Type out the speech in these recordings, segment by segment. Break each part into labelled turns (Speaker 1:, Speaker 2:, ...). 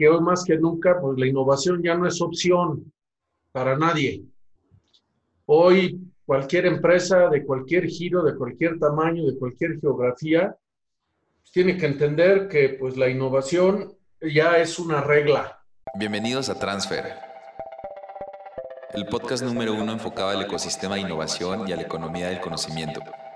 Speaker 1: que hoy más que nunca, pues la innovación ya no es opción para nadie. Hoy cualquier empresa de cualquier giro, de cualquier tamaño, de cualquier geografía, tiene que entender que pues la innovación ya es una regla.
Speaker 2: Bienvenidos a Transfer, el podcast número uno enfocado al ecosistema de innovación y a la economía del conocimiento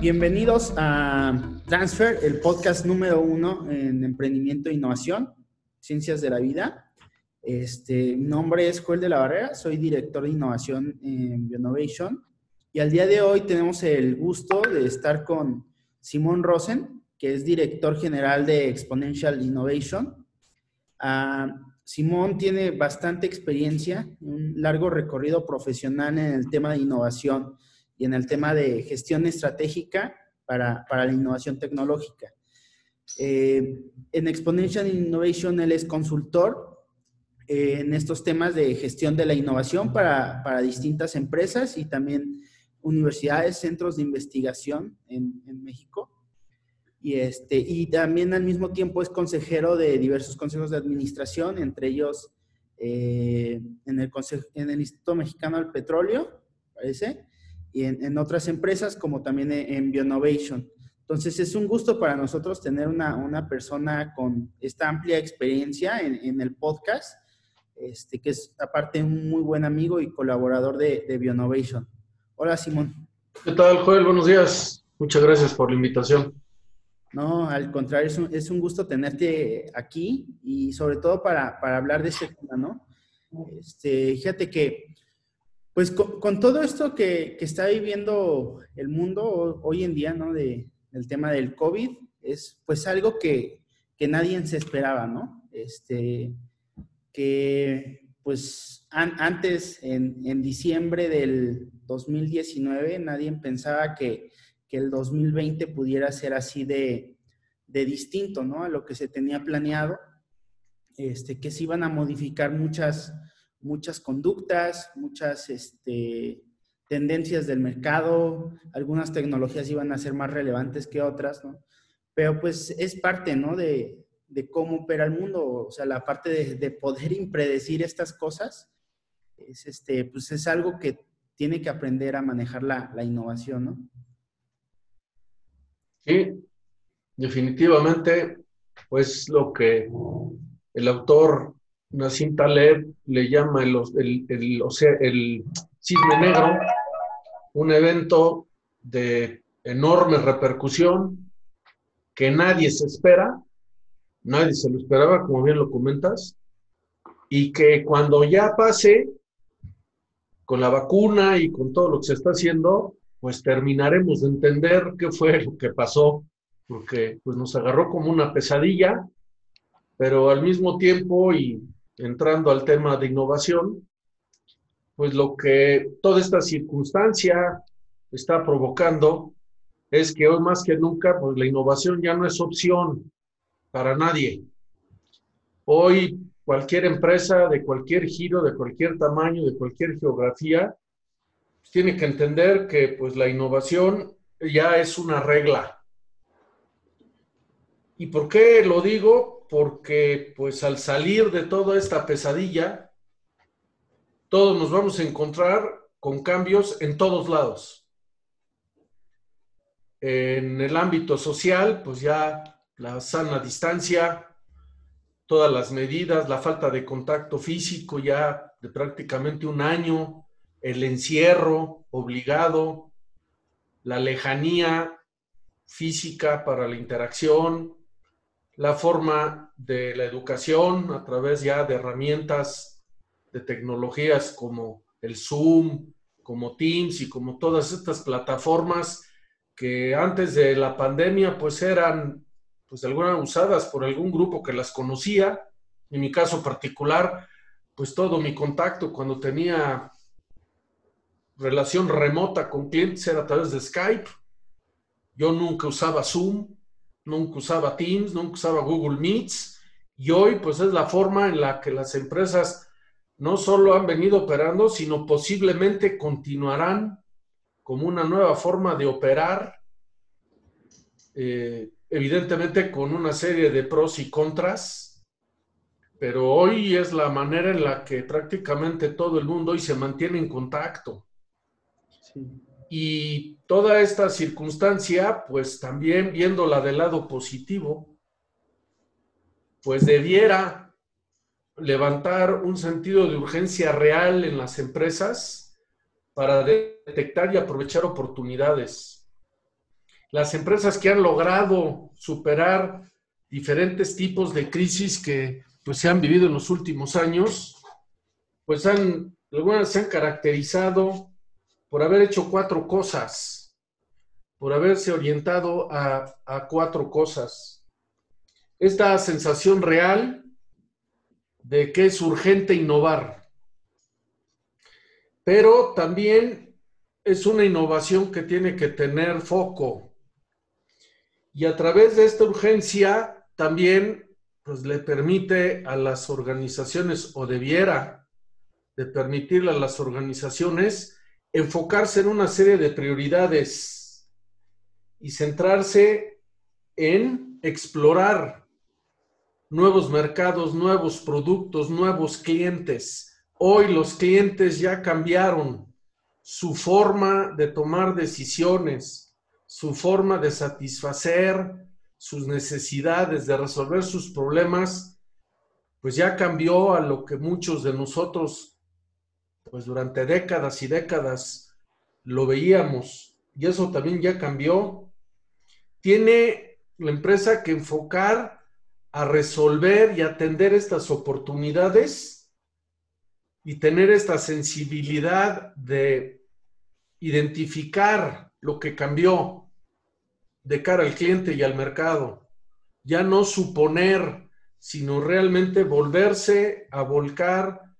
Speaker 3: Bienvenidos a Transfer, el podcast número uno en emprendimiento e innovación, ciencias de la vida. Este, mi nombre es Joel de la Barrera, soy director de innovación en Bionovation y al día de hoy tenemos el gusto de estar con Simón Rosen, que es director general de Exponential Innovation. Ah, Simón tiene bastante experiencia, un largo recorrido profesional en el tema de innovación y en el tema de gestión estratégica para, para la innovación tecnológica. Eh, en Exponential Innovation él es consultor eh, en estos temas de gestión de la innovación para, para, distintas empresas y también universidades, centros de investigación en, en México. Y, este, y también al mismo tiempo es consejero de diversos consejos de administración, entre ellos eh, en, el en el Instituto Mexicano del Petróleo, parece, y en, otras empresas como también en, Bionovation. Entonces es un gusto para nosotros tener una, una persona con esta amplia experiencia en, en, el podcast, este, que es aparte un muy buen amigo y colaborador de, de Bionovation. Hola Simón.
Speaker 1: ¿Qué tal Joel? Buenos días. Muchas gracias por la invitación.
Speaker 3: No, al contrario, es un, es un gusto tenerte aquí y sobre todo para, para hablar de este tema, ¿no? Este, fíjate que pues con, todo esto que, está viviendo el mundo hoy en día, ¿no? De, del tema del COVID, es pues algo que, nadie se esperaba, ¿no? Este, que pues antes, en, diciembre del 2019, nadie pensaba que, el 2020 pudiera ser así de, de, distinto, ¿no? A lo que se tenía planeado, este, que se iban a modificar muchas muchas conductas, muchas este, tendencias del mercado, algunas tecnologías iban a ser más relevantes que otras, ¿no? Pero pues es parte, ¿no? De, cómo opera el mundo, o sea, la parte de, poder impredecir estas cosas, es, este, pues es algo que tiene que aprender a manejar la, innovación, ¿no?
Speaker 1: Sí, definitivamente, pues lo que el autor Nassim Taleb le llama el, el, sea, el cisne negro, un evento de enorme repercusión que nadie se espera, nadie se lo esperaba, como bien lo comentas, y que cuando ya pase con la vacuna y con todo lo que se está haciendo, pues terminaremos de entender qué fue lo que pasó, porque pues nos agarró como una pesadilla, pero al mismo tiempo y entrando al tema de innovación, pues lo que toda esta circunstancia está provocando es que hoy más que nunca, pues la innovación ya no es opción para nadie. Hoy cualquier empresa de cualquier giro, de cualquier tamaño, de cualquier geografía, pues tiene que entender que pues la innovación ya es una regla. ¿Y por qué lo digo? Porque pues al salir de toda esta pesadilla, todos nos vamos a encontrar con cambios en todos lados. En el ámbito social, pues ya la sana distancia, todas las medidas, la falta de contacto físico ya de prácticamente un año, el encierro obligado, la lejanía física para la interacción, la forma de la educación a través ya de herramientas de tecnologías como el Zoom, como Teams y como todas estas plataformas que antes de la pandemia pues eran pues algunas usadas por algún grupo que las conocía. En mi caso particular, pues todo mi contacto cuando tenía relación remota con clientes era a través de Skype. Yo nunca usaba Zoom, nunca usaba Teams, nunca usaba Google Meets. Y hoy, pues es la forma en la que las empresas no solo han venido operando, sino posiblemente continuarán como una nueva forma de operar, eh, evidentemente con una serie de pros y contras, pero hoy es la manera en la que prácticamente todo el mundo hoy se mantiene en contacto. Y toda esta circunstancia, pues también viéndola del lado positivo, pues debiera levantar un sentido de urgencia real en las empresas para detectar y aprovechar oportunidades. Las empresas que han logrado superar diferentes tipos de crisis que pues, se han vivido en los últimos años, pues han, algunas se han caracterizado por haber hecho cuatro cosas, por haberse orientado a, cuatro cosas. Esta sensación real de que es urgente innovar, pero también es una innovación que tiene que tener foco. Y a través de esta urgencia también pues, le permite a las organizaciones, o debiera de permitirle a las organizaciones, enfocarse en una serie de prioridades y centrarse en explorar nuevos mercados, nuevos productos, nuevos clientes. Hoy los clientes ya cambiaron su forma de tomar decisiones, su forma de satisfacer sus necesidades, de resolver sus problemas, pues ya cambió a lo que muchos de nosotros pues durante décadas y décadas lo veíamos y eso también ya cambió. Tiene la empresa que enfocar a resolver y atender estas oportunidades y tener esta sensibilidad de identificar lo que cambió de cara al cliente y al mercado. Ya no suponer, sino realmente volverse a volcar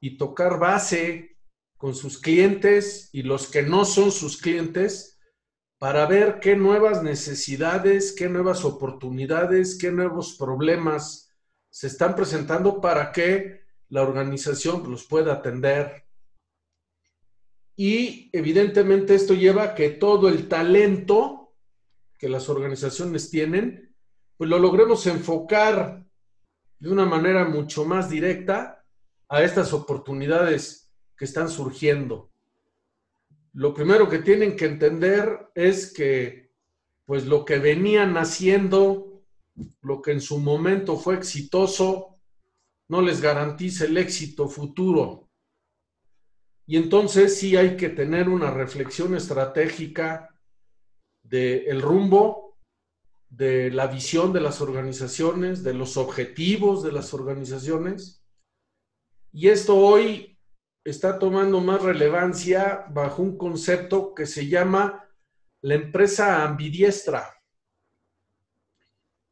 Speaker 1: y tocar base con sus clientes y los que no son sus clientes para ver qué nuevas necesidades, qué nuevas oportunidades, qué nuevos problemas se están presentando para que la organización los pueda atender. Y evidentemente esto lleva a que todo el talento que las organizaciones tienen, pues lo logremos enfocar de una manera mucho más directa a estas oportunidades que están surgiendo. Lo primero que tienen que entender es que pues lo que venían haciendo, lo que en su momento fue exitoso, no les garantiza el éxito futuro. Y entonces sí hay que tener una reflexión estratégica del rumbo, de la visión de las organizaciones, de los objetivos de las organizaciones y esto hoy está tomando más relevancia bajo un concepto que se llama la empresa ambidiestra,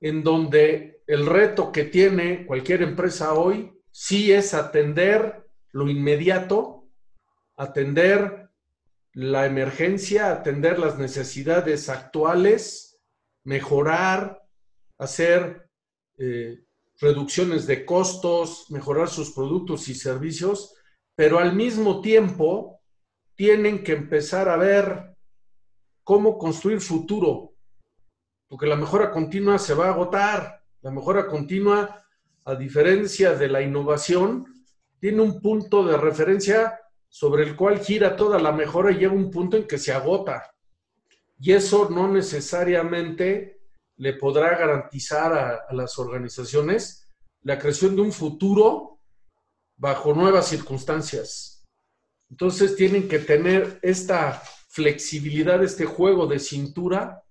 Speaker 1: en donde el reto que tiene cualquier empresa hoy sí es atender lo inmediato, atender la emergencia, atender las necesidades actuales, mejorar, hacer eh, reducciones de costos, mejorar sus productos y servicios, pero al mismo tiempo tienen que empezar a ver cómo construir futuro, porque la mejora continua se va a agotar. La mejora continua, a diferencia de la innovación, tiene un punto de referencia sobre el cual gira toda la mejora y llega un punto en que se agota. Y eso no necesariamente le podrá garantizar a, las organizaciones la creación de un futuro bajo nuevas circunstancias. Entonces tienen que tener esta flexibilidad, este juego de cintura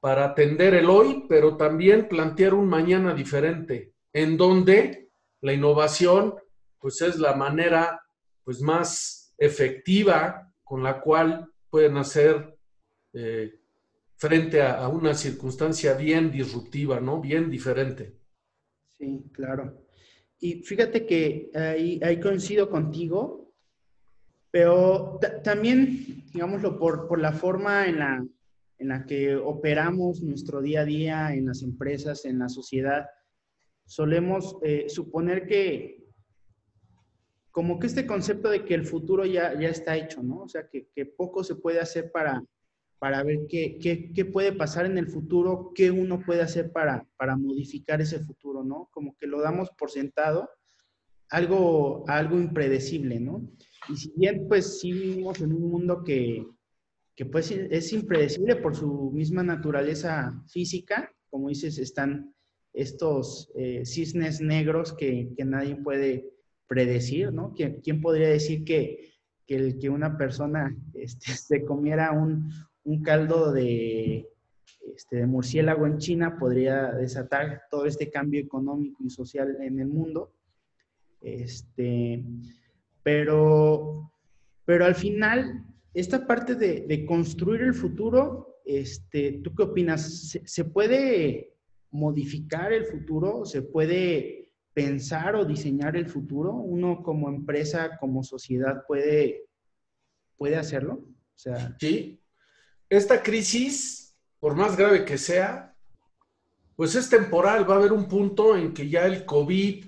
Speaker 1: para atender el hoy, pero también plantear un mañana diferente, en donde la innovación pues es la manera pues más efectiva con la cual pueden hacer eh, frente a, una circunstancia bien disruptiva, ¿no? Bien diferente.
Speaker 3: Sí, claro. y fíjate que ahí, ahí coincido contigo, pero también, digámoslo, por, la forma en la, en la que operamos nuestro día a día en las empresas, en la sociedad, solemos eh, suponer que como que este concepto de que el futuro ya, ya está hecho, ¿no? O sea, que poco se puede hacer para, para ver qué, qué, qué, puede pasar en el futuro, qué uno puede hacer para, para modificar ese futuro, ¿no? Como que lo damos por sentado, algo, algo impredecible, ¿no? Y si bien, pues sí vivimos en un mundo que, que pues es impredecible por su misma naturaleza física, como dices, están estos eh, cisnes negros que, que, nadie puede predecir, ¿no? ¿Quién, quién podría decir que, que, el, que una persona este, se comiera un, un caldo de, este, de murciélago en China podría desatar todo este cambio económico y social en el mundo? Este, pero, pero al final esta parte de, construir el futuro, este, ¿tú qué opinas? ¿Se, puede modificar el futuro? ¿Se puede pensar o diseñar el futuro? ¿Uno como empresa, como sociedad puede, puede hacerlo?
Speaker 1: O sea, sí. Esta crisis, por más grave que sea, pues es temporal. Va a haber un punto en que ya el COVID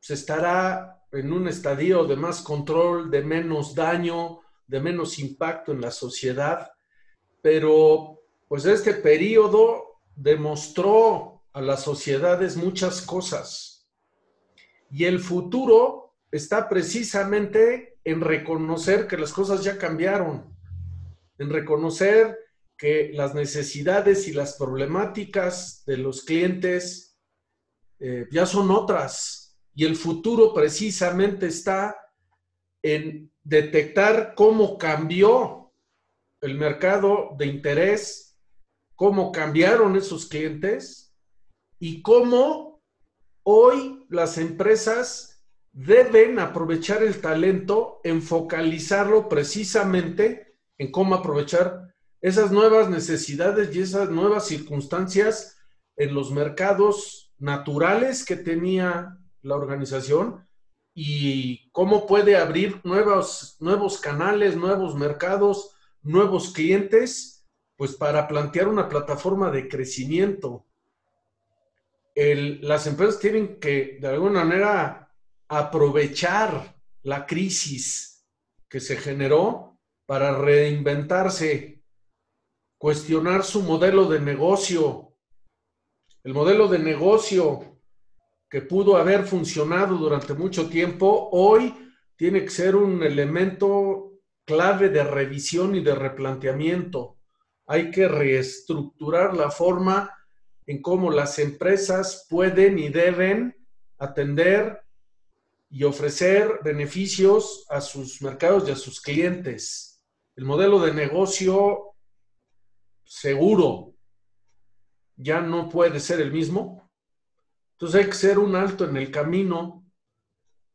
Speaker 1: se estará en un estadio de más control, de menos daño, de menos impacto en la sociedad, pero pues este periodo demostró a las sociedades muchas cosas. Y el futuro está precisamente en reconocer que las cosas ya cambiaron, en reconocer que las necesidades y las problemáticas de los clientes eh, ya son otras. Y el futuro precisamente está en detectar cómo cambió el mercado de interés, cómo cambiaron esos clientes y cómo hoy las empresas deben aprovechar el talento en focalizarlo precisamente en cómo aprovechar esas nuevas necesidades y esas nuevas circunstancias en los mercados naturales que tenía la organización y cómo puede abrir nuevos, nuevos canales, nuevos mercados, nuevos clientes, pues para plantear una plataforma de crecimiento. las empresas tienen que, de alguna manera, aprovechar la crisis que se generó para reinventarse, cuestionar su modelo de negocio. El modelo de negocio que pudo haber funcionado durante mucho tiempo, hoy tiene que ser un elemento clave de revisión y de replanteamiento. Hay que reestructurar la forma en cómo las empresas pueden y deben atender y ofrecer beneficios a sus mercados y a sus clientes. El modelo de negocio seguro ya no puede ser el mismo entonces hay que ser un alto en el camino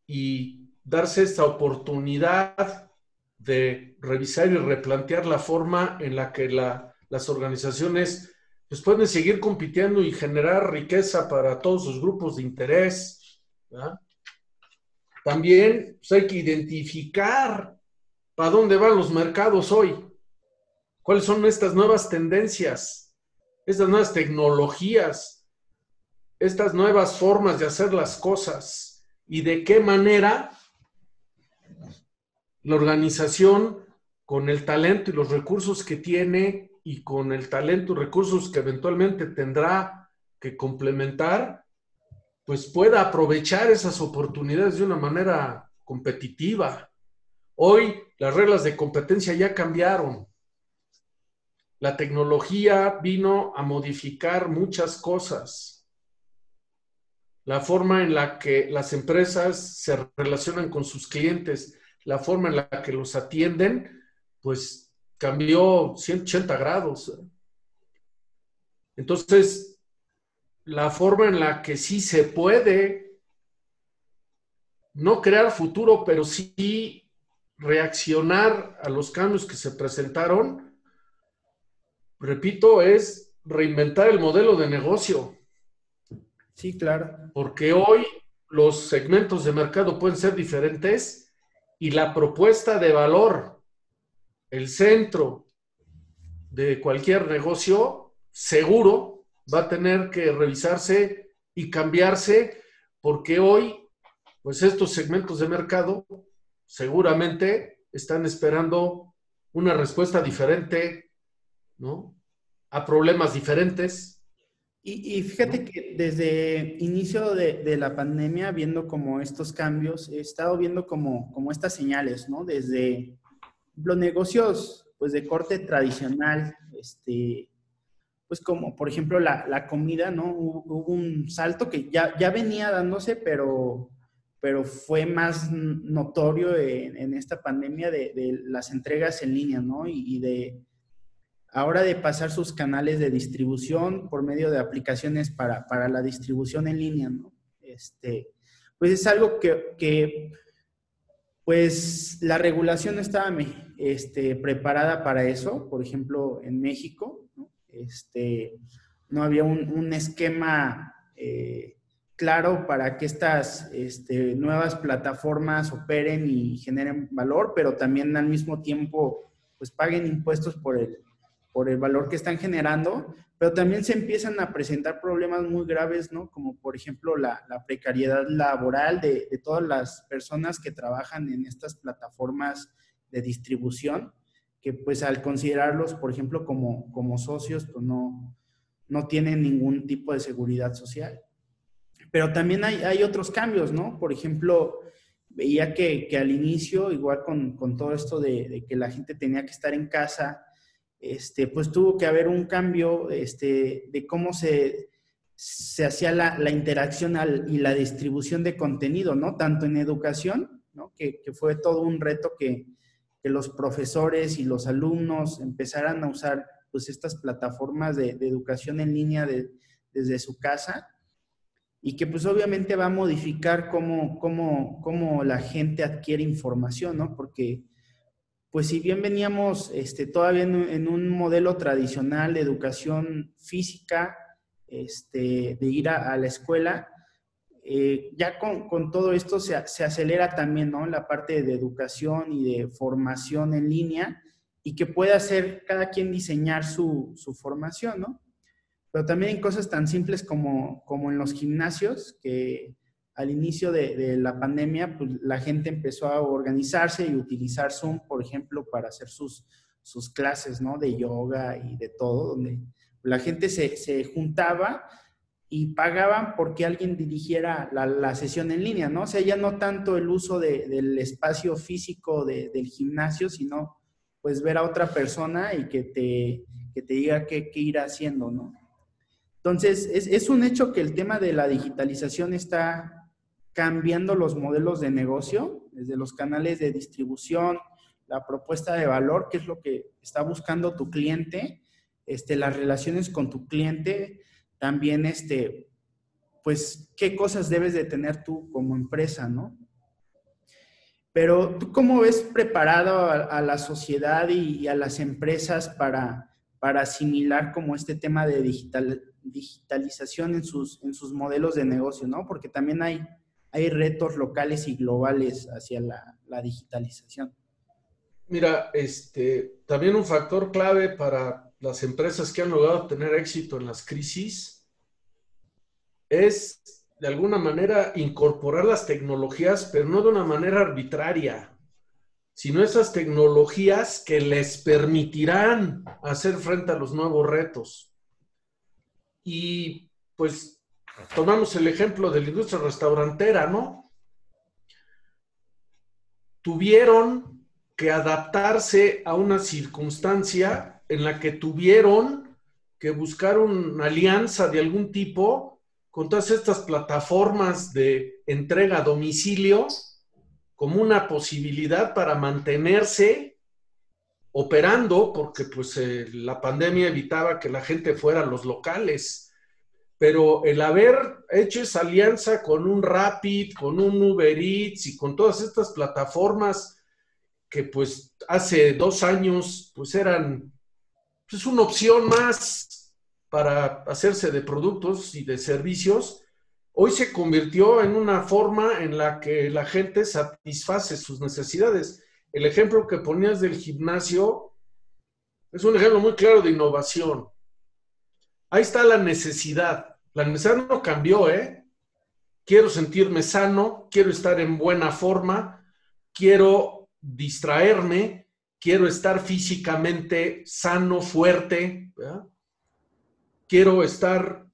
Speaker 1: y darse esta oportunidad de revisar y replantear la forma en la que las organizaciones pues, pueden seguir compitiendo y generar riqueza para todos sus grupos de interés. También pues, hay que identificar para dónde van los mercados hoy, cuáles son estas nuevas tendencias, estas nuevas tecnologías. Estas nuevas formas de hacer las cosas. Y de qué manera la organización con el talento y los recursos que tiene y con el talento y recursos que eventualmente tendrá que complementar, pues pueda aprovechar esas oportunidades de una manera competitiva. Hoy las reglas de competencia ya cambiaron. La tecnología vino a modificar muchas cosas la forma en la que las empresas se relacionan con sus clientes, la forma en la que los atienden, pues cambió 180 grados. Entonces, la forma en la que sí se puede no crear futuro, pero sí reaccionar a los cambios que se presentaron, repito, es reinventar el modelo de negocio.
Speaker 3: Sí, claro.
Speaker 1: Porque hoy los segmentos de mercado pueden ser diferentes y la propuesta de valor, el centro de cualquier negocio, seguro va a tener que revisarse y cambiarse porque hoy, pues estos segmentos de mercado seguramente están esperando una respuesta diferente, ¿no? A problemas diferentes
Speaker 3: y, fíjate que desde inicio de, la pandemia, viendo como estos cambios, he estado viendo como, como estas señales, ¿no? Desde los negocios, pues de corte tradicional, este, pues como por ejemplo la, comida, ¿no? Hubo, un salto que ya, ya venía dándose, pero, pero fue más notorio en, esta pandemia de, las entregas en línea, ¿no? y de ahora de pasar sus canales de distribución por medio de aplicaciones para, la distribución en línea, ¿no? Este, pues es algo que, pues la regulación estaba este, preparada para eso, por ejemplo, en México, ¿no? Este, no había un, esquema eh, claro para que estas este, nuevas plataformas operen y generen valor, pero también al mismo tiempo pues paguen impuestos por el, por el valor que están generando, pero también se empiezan a presentar problemas muy graves, ¿no? Como por ejemplo la, precariedad laboral de, todas las personas que trabajan en estas plataformas de distribución, que pues al considerarlos, por ejemplo, como, como socios, pues no, no tienen ningún tipo de seguridad social. Pero también hay, otros cambios, ¿no? Por ejemplo, veía que, al inicio, igual con, todo esto de, que la gente tenía que estar en casa, este, pues tuvo que haber un cambio este, de cómo se, se hacía la, interacción y la distribución de contenido, ¿no? Tanto en educación, ¿no? Que, fue todo un reto que, que, los profesores y los alumnos empezaran a usar pues estas plataformas de, educación en línea de, desde su casa y que pues obviamente va a modificar cómo, cómo, cómo la gente adquiere información, ¿no? Porque pues si bien veníamos este, todavía en, un modelo tradicional de educación física, este, de ir a, la escuela, eh, ya con, todo esto se, acelera también ¿no? la parte de educación y de formación en línea y que pueda hacer cada quien diseñar su, su formación, ¿no? Pero también en cosas tan simples como, como en los gimnasios, que al inicio de, la pandemia, pues la gente empezó a organizarse y utilizar Zoom, por ejemplo, para hacer sus, sus clases, ¿no? De yoga y de todo, donde la gente se, juntaba y pagaban porque alguien dirigiera la, sesión en línea, ¿no? O sea, ya no tanto el uso del espacio físico del gimnasio, sino pues ver a otra persona y que te, que te diga qué, qué ir haciendo, ¿no? Entonces, es, es, un hecho que el tema de la digitalización está cambiando los modelos de negocio, desde los canales de distribución, la propuesta de valor, que es lo que está buscando tu cliente, este, las relaciones con tu cliente, también este, pues qué cosas debes de tener tú como empresa, ¿no? Pero tú cómo ves preparado a, la sociedad y, a las empresas para, para asimilar como este tema de digital, digitalización en sus, en sus modelos de negocio, ¿no? Porque también hay hay retos locales y globales hacia la, digitalización.
Speaker 1: Mira, este, también un factor clave para las empresas que han logrado tener éxito en las crisis es, de alguna manera, incorporar las tecnologías, pero no de una manera arbitraria, sino esas tecnologías que les permitirán hacer frente a los nuevos retos. Y pues tomamos el ejemplo de la industria restaurantera, ¿no? Tuvieron que adaptarse a una circunstancia en la que tuvieron que buscar una alianza de algún tipo con todas estas plataformas de entrega a domicilio como una posibilidad para mantenerse operando, porque pues eh, la pandemia evitaba que la gente fuera a los locales pero el haber hecho esa alianza con un Rapid, con un Uber Eats y con todas estas plataformas que pues hace dos años pues eran pues una opción más para hacerse de productos y de servicios, hoy se convirtió en una forma en la que la gente satisface sus necesidades. El ejemplo que ponías del gimnasio es un ejemplo muy claro de innovación. Ahí está la necesidad. La necesidad no cambió, ¿eh? Quiero sentirme sano, quiero estar en buena forma, quiero distraerme, quiero estar físicamente sano, fuerte, quiero estar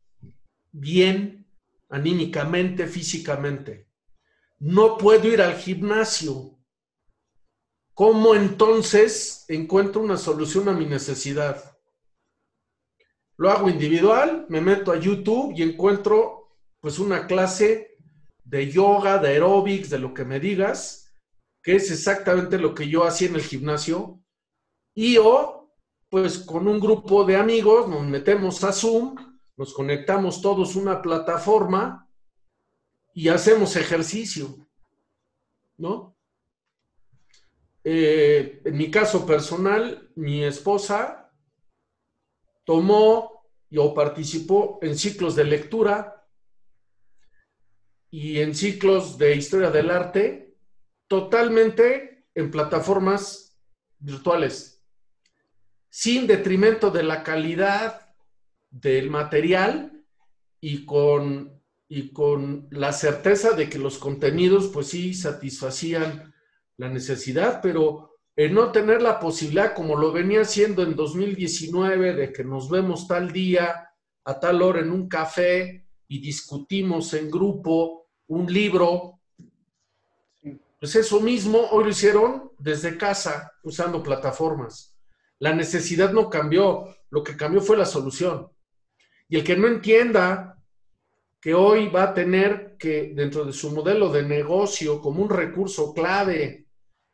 Speaker 1: bien anímicamente, físicamente. No puedo ir al gimnasio. ¿Cómo entonces encuentro una solución a mi necesidad? Lo hago individual, me meto a YouTube y encuentro pues una clase de yoga, de aeróbics, de lo que me digas, que es exactamente lo que yo hacía en el gimnasio. Y o pues con un grupo de amigos nos metemos a Zoom, nos conectamos todos una plataforma y hacemos ejercicio, ¿no? Eh, en mi caso personal, mi esposa tomó o participó en ciclos de lectura y en ciclos de historia del arte totalmente en plataformas virtuales, sin detrimento de la calidad del material y con, y con la certeza de que los contenidos pues sí satisfacían la necesidad, pero el no tener la posibilidad, como lo venía haciendo en 2019, de que nos vemos tal día, a tal hora en un café y discutimos en grupo un libro, pues eso mismo hoy lo hicieron desde casa, usando plataformas. La necesidad no cambió, lo que cambió fue la solución. Y el que no entienda que hoy va a tener que, dentro de su modelo de negocio, como un recurso clave,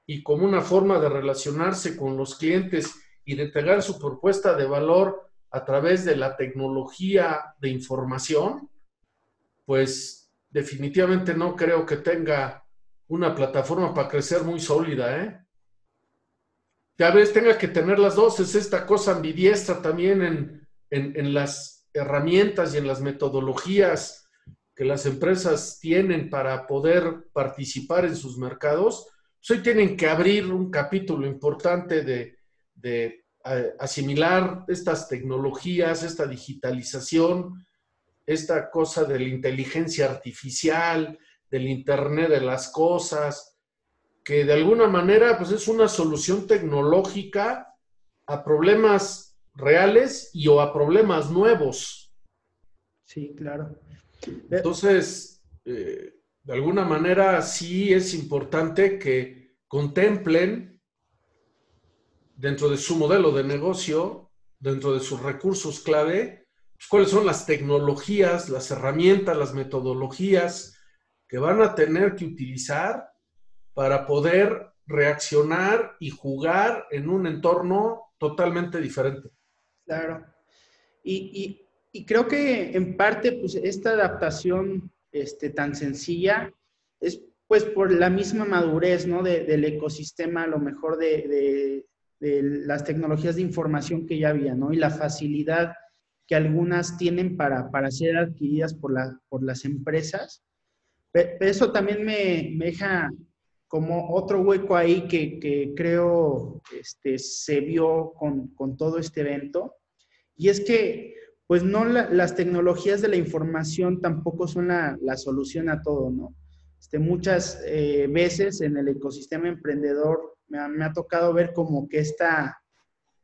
Speaker 1: y como una forma de relacionarse con los clientes y de entregar su propuesta de valor a través de la tecnología de información, pues definitivamente no creo que tenga una plataforma para crecer muy sólida, ¿eh? Tal vez tenga que tener las dos, es esta cosa ambidiestra también en, en las herramientas y en las metodologías que las empresas tienen para poder participar en sus mercados, hoy tienen que abrir un capítulo importante de, asimilar estas tecnologías, esta digitalización, esta cosa de la inteligencia artificial, del Internet de las cosas, que de alguna manera pues es una solución tecnológica a problemas reales y o a problemas nuevos.
Speaker 3: Sí, claro.
Speaker 1: Entonces, eh, de alguna manera sí es importante que contemplen dentro de su modelo de negocio, dentro de sus recursos clave, pues, cuáles son las tecnologías, las herramientas, las metodologías que van a tener que utilizar para poder reaccionar y jugar en un entorno totalmente diferente.
Speaker 3: Claro. Y, y creo que en parte, pues esta adaptación este, tan sencilla es pues por la misma madurez ¿no? del ecosistema, a lo mejor de, las tecnologías de información que ya había, ¿no? Y la facilidad que algunas tienen para, para ser adquiridas por, la, por las empresas. Pero eso también me, deja como otro hueco ahí que, que creo este, se vio con, con, todo este evento. Y es que pues no las tecnologías de la información tampoco son la, solución a todo, ¿no? Este, muchas eh, veces en el ecosistema emprendedor me ha, tocado ver como que esta,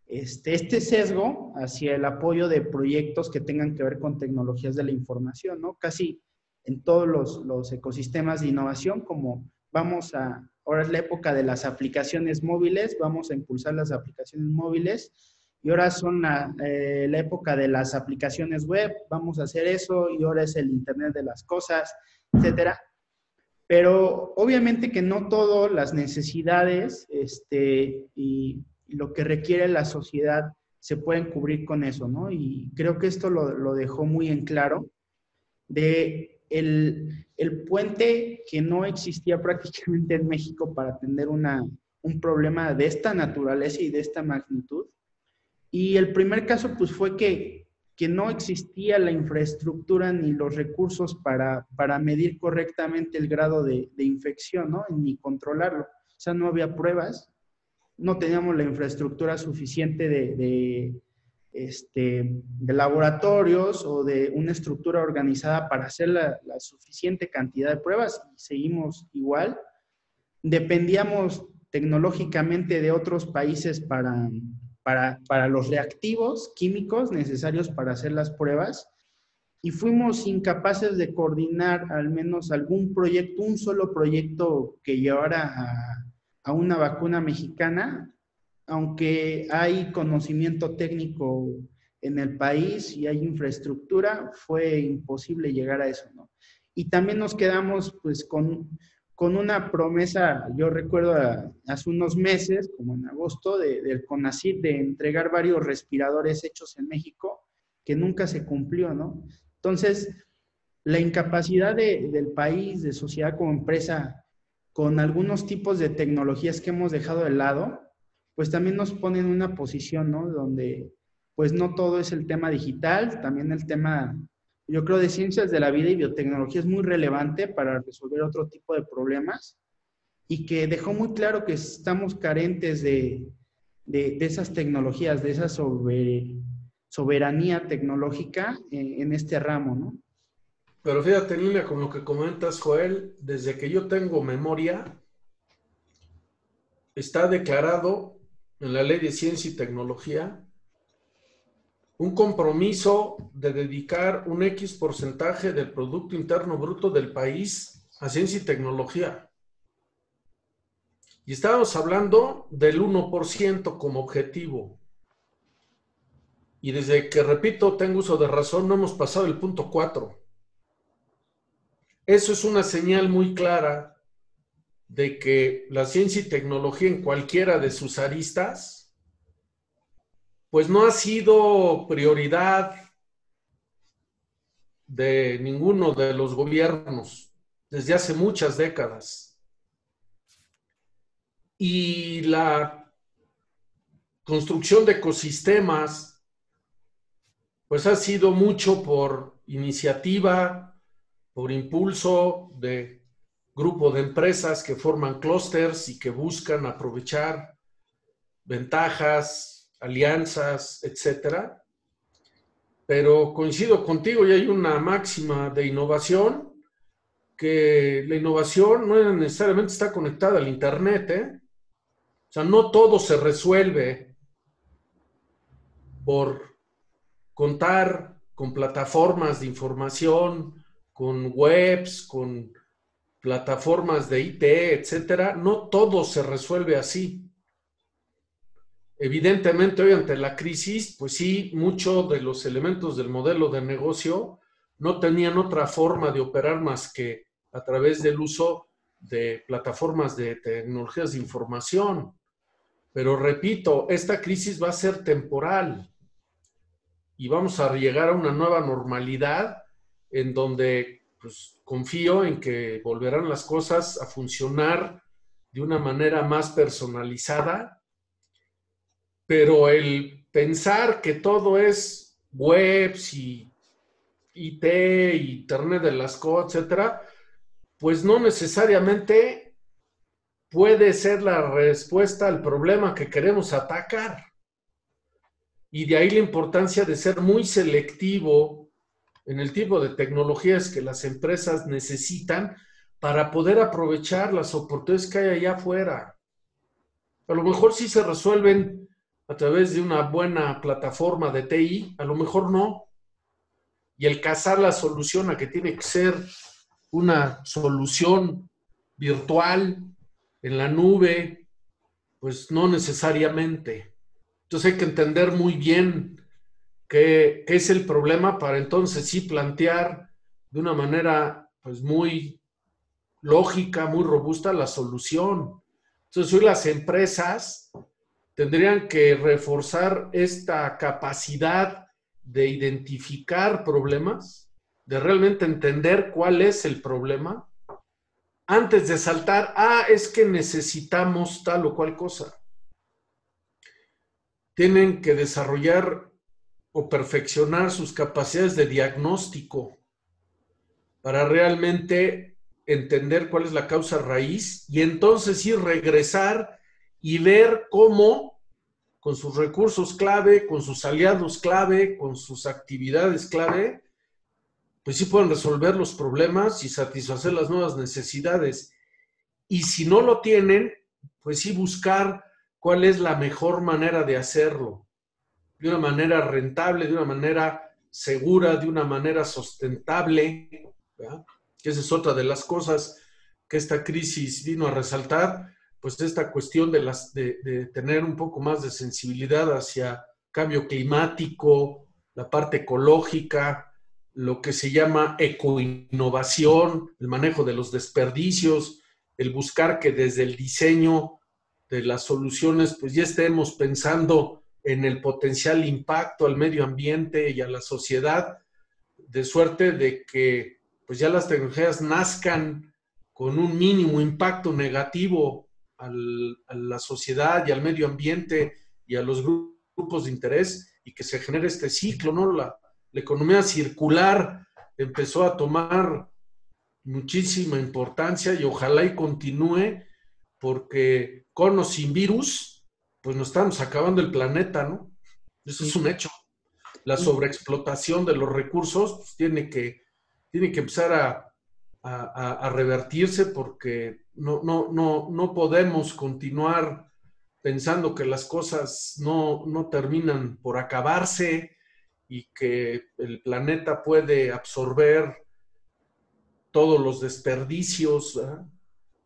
Speaker 3: este, este sesgo hacia el apoyo de proyectos que tengan que ver con tecnologías de la información, ¿no? Casi en todos los, los ecosistemas de innovación, como vamos a, ahora es la época de las aplicaciones móviles, vamos a impulsar las aplicaciones móviles y ahora son eh, la, época de las aplicaciones web, vamos a hacer eso, y ahora es el Internet de las cosas, etcétera. Pero obviamente que no todas las necesidades este, y, lo que requiere la sociedad se pueden cubrir con eso, ¿no? Y creo que esto lo, dejó muy en claro de el, el, puente que no existía prácticamente en México para atender una, un problema de esta naturaleza y de esta magnitud y el primer caso, pues, fue que que no existía la infraestructura ni los recursos para, para medir correctamente el grado de, infección, ¿no? Ni controlarlo. O sea, no había pruebas, no teníamos la infraestructura suficiente de, este, de laboratorios o de una estructura organizada para hacer la, la suficiente cantidad de pruebas. Seguimos igual. Dependíamos tecnológicamente de otros países para, para, los reactivos químicos necesarios para hacer las pruebas y fuimos incapaces de coordinar al menos algún proyecto, un solo proyecto que llevara a, a una vacuna mexicana, aunque hay conocimiento técnico en el país y hay infraestructura, fue imposible llegar a eso, ¿no? Y también nos quedamos pues con con una promesa, yo recuerdo hace unos meses, como en agosto, del CONACYT, de entregar varios respiradores hechos en México, que nunca se cumplió, ¿no? Entonces, la incapacidad del país, de sociedad como empresa, con algunos tipos de tecnologías que hemos dejado de lado, pues también nos pone en una posición, ¿no? Donde, pues no todo es el tema digital, también el tema yo creo, de ciencias de la vida y biotecnología es muy relevante para resolver otro tipo de problemas y que dejó muy claro que estamos carentes de, esas tecnologías, de esa soberanía tecnológica en, este ramo, ¿no?
Speaker 1: Pero fíjate, línea con lo que comentas, Joel, desde que yo tengo memoria, está declarado en la ley de ciencia y tecnología un compromiso de dedicar un X porcentaje del Producto Interno Bruto del país a ciencia y tecnología. Y estábamos hablando del 1% como objetivo. Y desde que, repito, tengo uso de razón, no hemos pasado el punto 4. Eso es una señal muy clara de que la ciencia y tecnología en cualquiera de sus aristas pues no ha sido prioridad de ninguno de los gobiernos desde hace muchas décadas. Y la construcción de ecosistemas, pues ha sido mucho por iniciativa, por impulso de grupo de empresas que forman clústeres y que buscan aprovechar ventajas alianzas, etcétera. Pero coincido contigo y hay una máxima de innovación que la innovación no necesariamente está conectada al Internet. ¿eh? O sea, no todo se resuelve por contar con plataformas de información, con webs, con plataformas de IT, etcétera. No todo se resuelve así. Evidentemente, hoy ante la crisis, pues sí, muchos de los elementos del modelo de negocio no tenían otra forma de operar más que a través del uso de plataformas de tecnologías de información. Pero repito, esta crisis va a ser temporal y vamos a llegar a una nueva normalidad en donde pues, confío en que volverán las cosas a funcionar de una manera más personalizada pero el pensar que todo es webs y IT, Internet de las cosas, etcétera, pues no necesariamente puede ser la respuesta al problema que queremos atacar. Y de ahí la importancia de ser muy selectivo en el tipo de tecnologías que las empresas necesitan para poder aprovechar las oportunidades que hay allá afuera. A lo mejor sí se resuelven a través de una buena plataforma de TI, a lo mejor no. Y el cazar la solución a que tiene que ser una solución virtual en la nube, pues no necesariamente. Entonces hay que entender muy bien qué, es el problema para entonces sí plantear de una manera pues muy lógica, muy robusta la solución. Entonces hoy las empresas tendrían que reforzar esta capacidad de identificar problemas, de realmente entender cuál es el problema, antes de saltar, ah, es que necesitamos tal o cual cosa. Tienen que desarrollar o perfeccionar sus capacidades de diagnóstico para realmente entender cuál es la causa raíz y entonces sí regresar y ver cómo con sus recursos clave, con sus aliados clave, con sus actividades clave, pues sí pueden resolver los problemas y satisfacer las nuevas necesidades. Y si no lo tienen, pues sí buscar cuál es la mejor manera de hacerlo, de una manera rentable, de una manera segura, de una manera sustentable, que esa es otra de las cosas que esta crisis vino a resaltar, pues esta cuestión de, las, de, tener un poco más de sensibilidad hacia cambio climático, la parte ecológica, lo que se llama ecoinnovación, el manejo de los desperdicios, el buscar que desde el diseño de las soluciones, pues ya estemos pensando en el potencial impacto al medio ambiente y a la sociedad, de suerte de que pues ya las tecnologías nazcan con un mínimo impacto negativo a la sociedad y al medio ambiente y a los grupos de interés y que se genere este ciclo, ¿no? La, la economía circular empezó a tomar muchísima importancia y ojalá y continúe porque con o sin virus, pues nos estamos acabando el planeta, ¿no? Eso es un hecho. La sobreexplotación de los recursos pues, tiene, que, tiene que empezar a, a, revertirse porque no, no, no, no podemos continuar pensando que las cosas no, no terminan por acabarse y que el planeta puede absorber todos los desperdicios.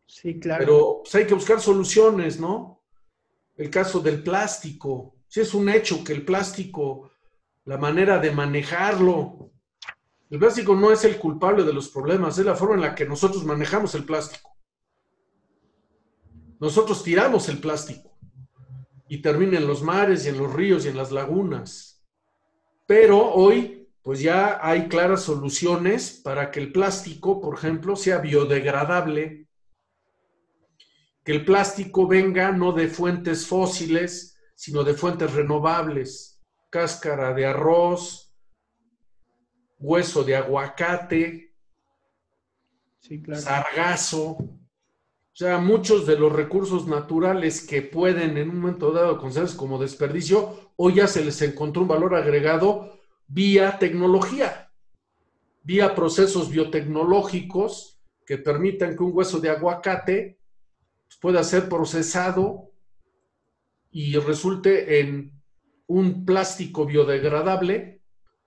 Speaker 3: Sí, claro.
Speaker 1: Pero pues, hay que buscar soluciones, ¿no? El caso del plástico. Si es un hecho que el plástico, la manera de manejarlo, el plástico no es el culpable de los problemas, es la forma en la que nosotros manejamos el plástico. Nosotros tiramos el plástico y termina en los mares y en los ríos y en las lagunas. Pero hoy, pues ya hay claras soluciones para que el plástico, por ejemplo, sea biodegradable, que el plástico venga no de fuentes fósiles, sino de fuentes renovables, cáscara de arroz, hueso de aguacate, sargazo, o sea, muchos de los recursos naturales que pueden en un momento dado considerarse como desperdicio, hoy ya se les encontró un valor agregado vía tecnología, vía procesos biotecnológicos que permitan que un hueso de aguacate pueda ser procesado y resulte en un plástico biodegradable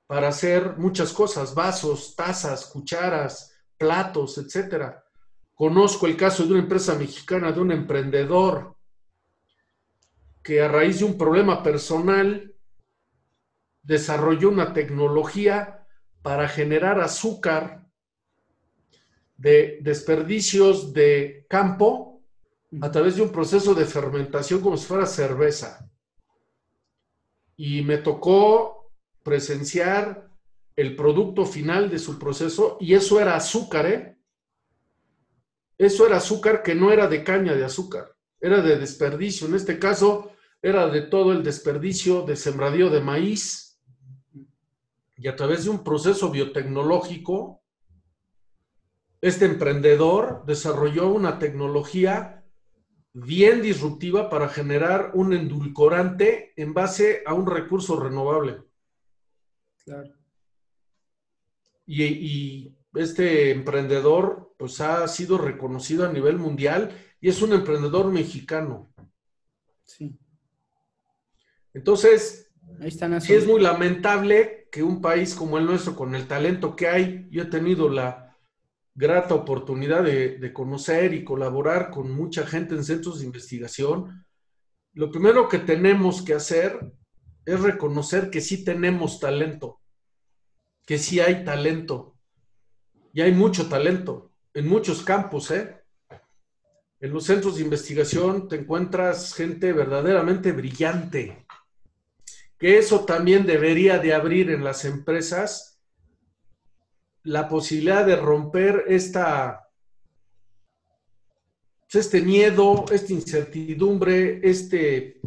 Speaker 1: para hacer muchas cosas, vasos, tazas, cucharas, platos, etc. Conozco el caso de una empresa mexicana, de un emprendedor que a raíz de un problema personal desarrolló una tecnología para generar azúcar de desperdicios de campo a través de un proceso de fermentación como si fuera cerveza. Y me tocó presenciar el producto final de su proceso y eso era azúcar, ¿eh? Eso era azúcar que no era de caña de azúcar, era de desperdicio. En este caso, era de todo el desperdicio de sembradío de maíz y a través de un proceso biotecnológico, este emprendedor desarrolló una tecnología bien disruptiva para generar un endulcorante en base a un recurso renovable. Claro. Y, y, este emprendedor pues ha sido reconocido a nivel mundial y es un emprendedor mexicano. Sí. Entonces, sí es muy lamentable que un país como el nuestro, con el talento que hay, yo he tenido la grata oportunidad de, conocer y colaborar con mucha gente en centros de investigación. Lo primero que tenemos que hacer es reconocer que sí tenemos talento, que sí hay talento. Y hay mucho talento en muchos campos, ¿eh? En los centros de investigación te encuentras gente verdaderamente brillante, que eso también debería de abrir en las empresas la posibilidad de romper esta, este miedo, esta incertidumbre, este,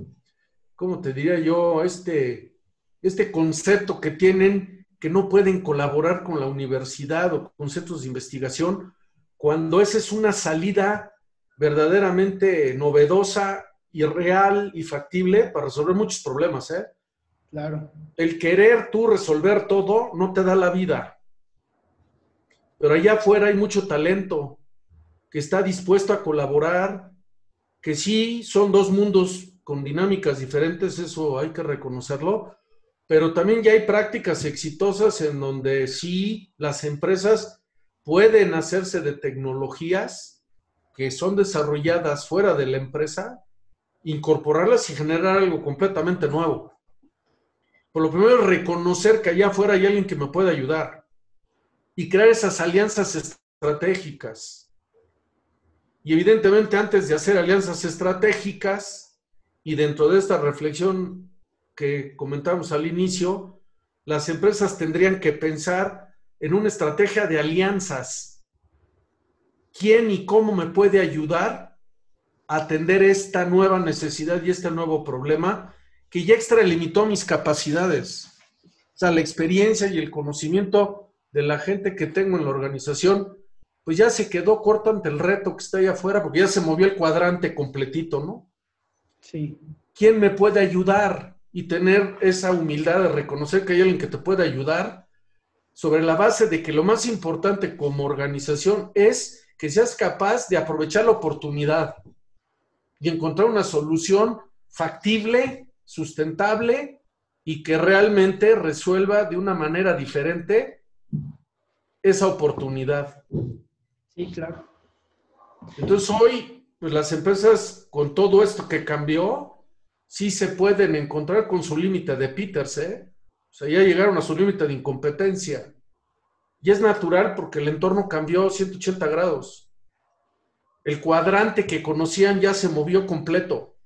Speaker 1: ¿cómo te diría yo? Este, este concepto que tienen que no pueden colaborar con la universidad o con centros de investigación, cuando esa es una salida verdaderamente novedosa y real y factible para resolver muchos problemas. ¿eh?
Speaker 3: Claro.
Speaker 1: El querer tú resolver todo no te da la vida. Pero allá afuera hay mucho talento que está dispuesto a colaborar, que sí son dos mundos con dinámicas diferentes, eso hay que reconocerlo, pero también ya hay prácticas exitosas en donde sí las empresas pueden hacerse de tecnologías que son desarrolladas fuera de la empresa, incorporarlas y generar algo completamente nuevo. Por lo primero, reconocer que allá afuera hay alguien que me puede ayudar y crear esas alianzas estratégicas. Y evidentemente, antes de hacer alianzas estratégicas y dentro de esta reflexión que comentamos al inicio, las empresas tendrían que pensar en una estrategia de alianzas. ¿Quién y cómo me puede ayudar a atender esta nueva necesidad y este nuevo problema que ya extralimitó mis capacidades? O sea, la experiencia y el conocimiento de la gente que tengo en la organización, pues ya se quedó corto ante el reto que está ahí afuera, porque ya se movió el cuadrante completito, ¿no?
Speaker 3: Sí.
Speaker 1: ¿Quién me puede ayudar? y tener esa humildad de reconocer que hay alguien que te puede ayudar sobre la base de que lo más importante como organización es que seas capaz de aprovechar la oportunidad y encontrar una solución factible, sustentable y que realmente resuelva de una manera diferente esa oportunidad.
Speaker 3: Sí, claro.
Speaker 1: Entonces hoy, pues las empresas con todo esto que cambió, sí se pueden encontrar con su límite de Peters, ¿eh? O sea, ya llegaron a su límite de incompetencia. Y es natural porque el entorno cambió 180 grados. El cuadrante que conocían ya se movió completo.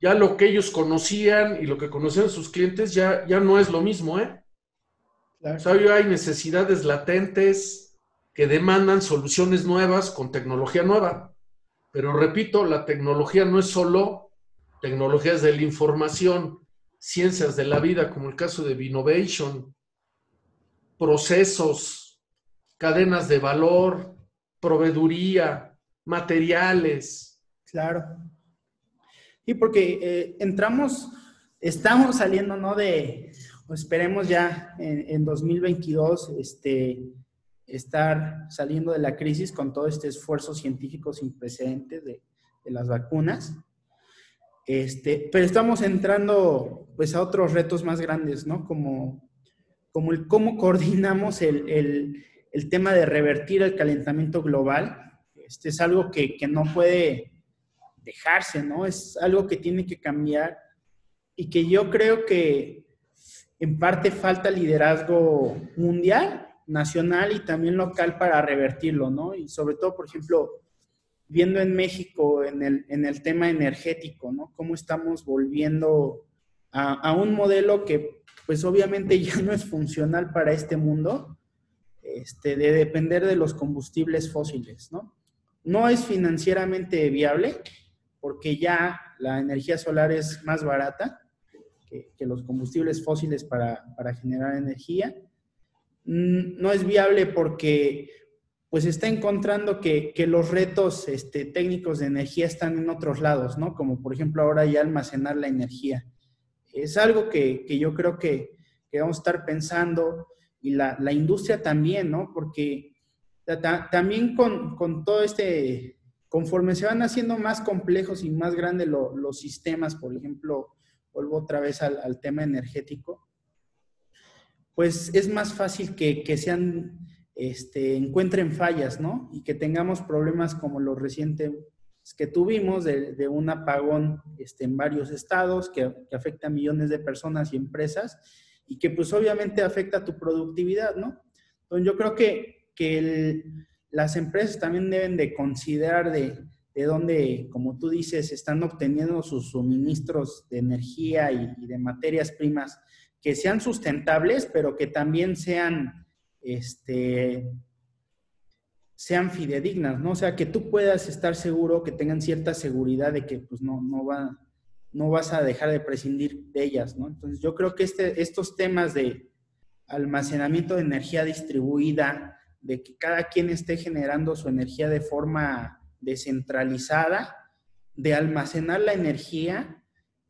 Speaker 1: Ya lo que ellos conocían y lo que conocían sus clientes ya, ya no es lo mismo, ¿eh? O sea, hay necesidades latentes que demandan soluciones nuevas con tecnología nueva. Pero repito, la tecnología no es solo tecnologías de la información, ciencias de la vida, como el caso de Innovation, procesos, cadenas de valor, proveeduría, materiales.
Speaker 3: Claro. Y porque eh, entramos, estamos saliendo, ¿no? De, esperemos ya en, 2022, este, estar saliendo de la crisis con todo este esfuerzo científico sin precedentes de, de las vacunas. Este, pero estamos entrando pues a otros retos más grandes, ¿no? Como, como el cómo coordinamos el, tema de revertir el calentamiento global. Este es algo que, no puede dejarse, ¿no? Es algo que tiene que cambiar y que yo creo que en parte falta liderazgo mundial, nacional y también local para revertirlo, ¿no? Y sobre todo, por ejemplo, viendo en México en el, en el tema energético, ¿no? Cómo estamos volviendo a, un modelo que pues obviamente ya no es funcional para este mundo, este, de depender de los combustibles fósiles, ¿no? No es financieramente viable porque ya la energía solar es más barata que, que los combustibles fósiles para, para generar energía. No es viable porque pues está encontrando que, los retos este, técnicos de energía están en otros lados, ¿no? Como por ejemplo ahora ya almacenar la energía. Es algo que, yo creo que, vamos a estar pensando y la, industria también, ¿no? Porque también con, todo este, conforme se van haciendo más complejos y más grandes los sistemas, por ejemplo, vuelvo otra vez al, tema energético, pues es más fácil que, que sean este, encuentren fallas, ¿no? Y que tengamos problemas como los recientes que tuvimos de, un apagón este, en varios estados que, afecta a millones de personas y empresas y que pues obviamente afecta a tu productividad, ¿no? Entonces yo creo que, que las empresas también deben de considerar de, de dónde, como tú dices, están obteniendo sus suministros de energía y de materias primas que sean sustentables, pero que también sean este, sean fidedignas, ¿no? O sea, que tú puedas estar seguro, que tengan cierta seguridad de que pues no, no, va, no vas a dejar de prescindir de ellas, ¿no? Entonces yo creo que este, estos temas de almacenamiento de energía distribuida, de que cada quien esté generando su energía de forma descentralizada, de almacenar la energía,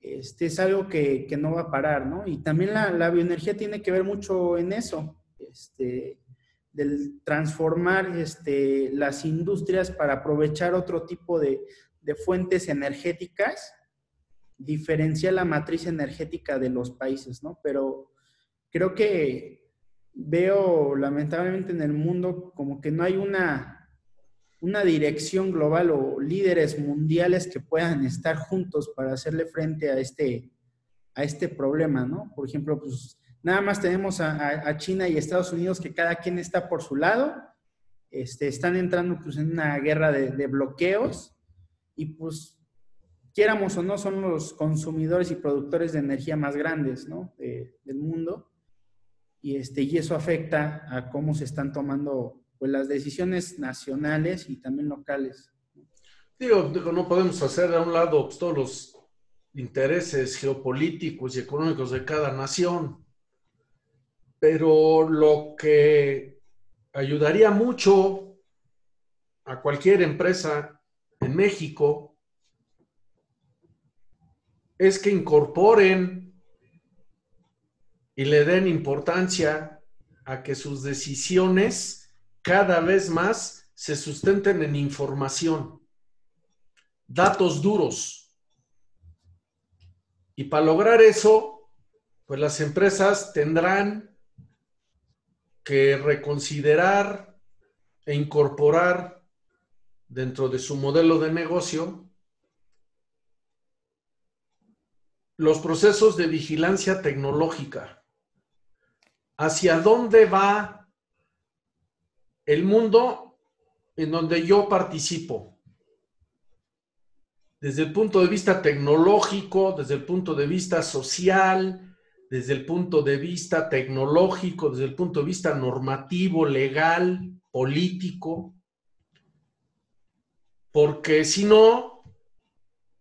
Speaker 3: este, es algo que, no va a parar, ¿no? Y también la, bioenergía tiene que ver mucho en eso, este, del transformar este, las industrias para aprovechar otro tipo de, de fuentes energéticas, diferencia la matriz energética de los países, ¿no? Pero creo que veo lamentablemente en el mundo como que no hay una una dirección global o líderes mundiales que puedan estar juntos para hacerle frente a este, a este problema, ¿no? Por ejemplo, pues nada más tenemos a, China y Estados Unidos que cada quien está por su lado, este, están entrando pues en una guerra de, bloqueos y pues quieramos o no son los consumidores y productores de energía más grandes, ¿no? del mundo y, este, y eso afecta a cómo se están tomando pues las decisiones nacionales y también locales.
Speaker 1: Digo, no podemos hacer a un lado pues, todos los intereses geopolíticos y económicos de cada nación, pero lo que ayudaría mucho a cualquier empresa en México es que incorporen y le den importancia a que sus decisiones cada vez más se sustenten en información, datos duros. Y para lograr eso, pues las empresas tendrán que reconsiderar e incorporar dentro de su modelo de negocio los procesos de vigilancia tecnológica. ¿Hacia dónde va el mundo en donde yo participo, desde el punto de vista tecnológico, desde el punto de vista social, desde el punto de vista tecnológico, desde el punto de vista normativo, legal, político, porque si no,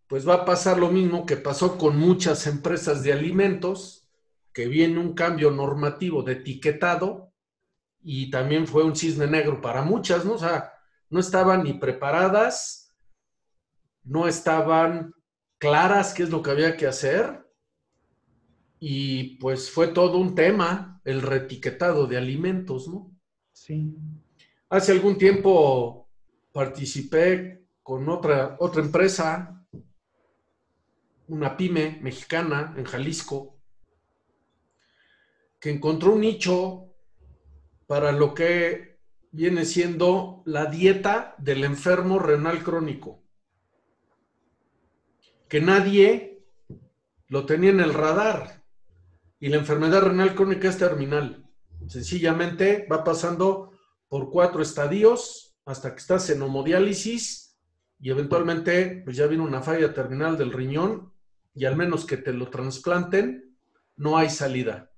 Speaker 1: pues va a pasar lo mismo que pasó con muchas empresas de alimentos, que viene un cambio normativo de etiquetado y también fue un cisne negro para muchas, ¿no? O sea, no estaban ni preparadas, no estaban claras qué es lo que había que hacer y pues fue todo un tema el retiquetado de alimentos, ¿no?
Speaker 3: Sí.
Speaker 1: Hace algún tiempo participé con otra, otra empresa, una pyme mexicana en Jalisco, que encontró un nicho para lo que viene siendo la dieta del enfermo renal crónico, que nadie lo tenía en el radar. Y la enfermedad renal crónica es terminal. Sencillamente va pasando por cuatro estadios hasta que estás en hemodiálisis y eventualmente pues ya viene una falla terminal del riñón y al menos que te lo trasplanten, no hay salida.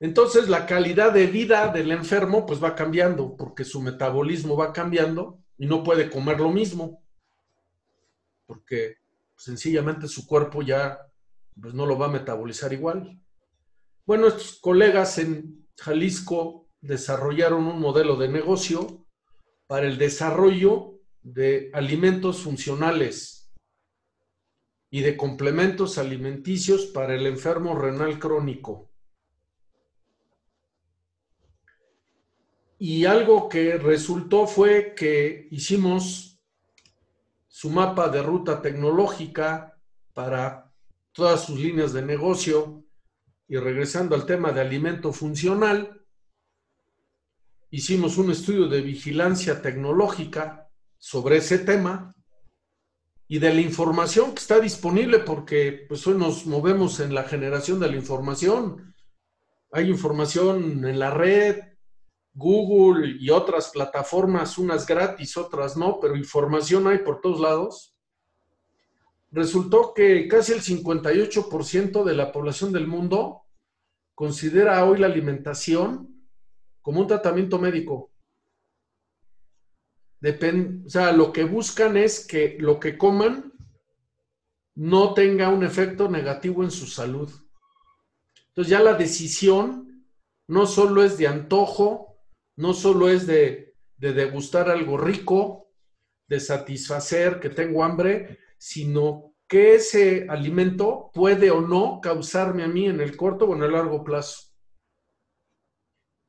Speaker 1: Entonces la calidad de vida del enfermo pues va cambiando porque su metabolismo va cambiando y no puede comer lo mismo porque sencillamente su cuerpo ya pues, no lo va a metabolizar igual. Bueno, estos colegas en Jalisco desarrollaron un modelo de negocio para el desarrollo de alimentos funcionales y de complementos alimenticios para el enfermo renal crónico. Y algo que resultó fue que hicimos su mapa de ruta tecnológica para todas sus líneas de negocio y regresando al tema de alimento funcional, hicimos un estudio de vigilancia tecnológica sobre ese tema y de la información que está disponible, porque pues hoy nos movemos en la generación de la información. Hay información en la red, Google y otras plataformas, unas gratis, otras no, pero información hay por todos lados, resultó que casi el 58% de la población del mundo considera hoy la alimentación como un tratamiento médico. o sea, lo que buscan es que lo que coman no tenga un efecto negativo en su salud. Entonces ya la decisión no solo es de antojo, no solo es de, de degustar algo rico, de satisfacer que tengo hambre, sino que ese alimento puede o no causarme a mí en el corto o en el largo plazo.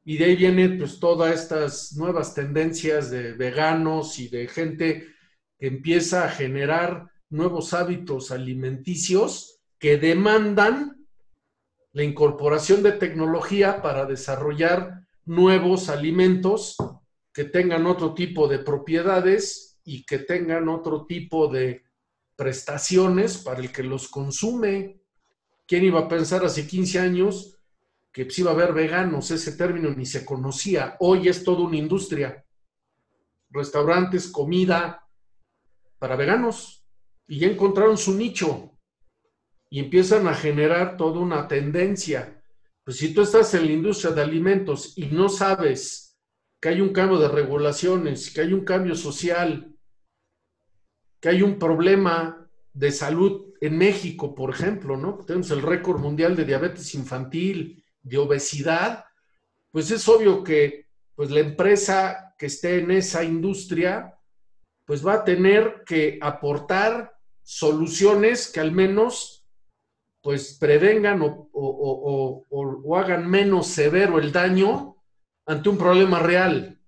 Speaker 1: Y de ahí vienen pues todas estas nuevas tendencias de veganos y de gente que empieza a generar nuevos hábitos alimenticios que demandan la incorporación de tecnología para desarrollar nuevos alimentos que tengan otro tipo de propiedades y que tengan otro tipo de prestaciones para el que los consume. ¿Quién iba a pensar hace 15 años que pues, iba a haber veganos? Ese término ni se conocía. Hoy es toda una industria. Restaurantes, comida para veganos. Y ya encontraron su nicho. Y empiezan a generar toda una tendencia. Pues si tú estás en la industria de alimentos y no sabes que hay un cambio de regulaciones, que hay un cambio social, que hay un problema de salud en México, por ejemplo, ¿no? Tenemos el récord mundial de diabetes infantil, de obesidad, pues es obvio que pues la empresa que esté en esa industria pues va a tener que aportar soluciones que al menos pues prevengan o, o, hagan menos severo el daño ante un problema real.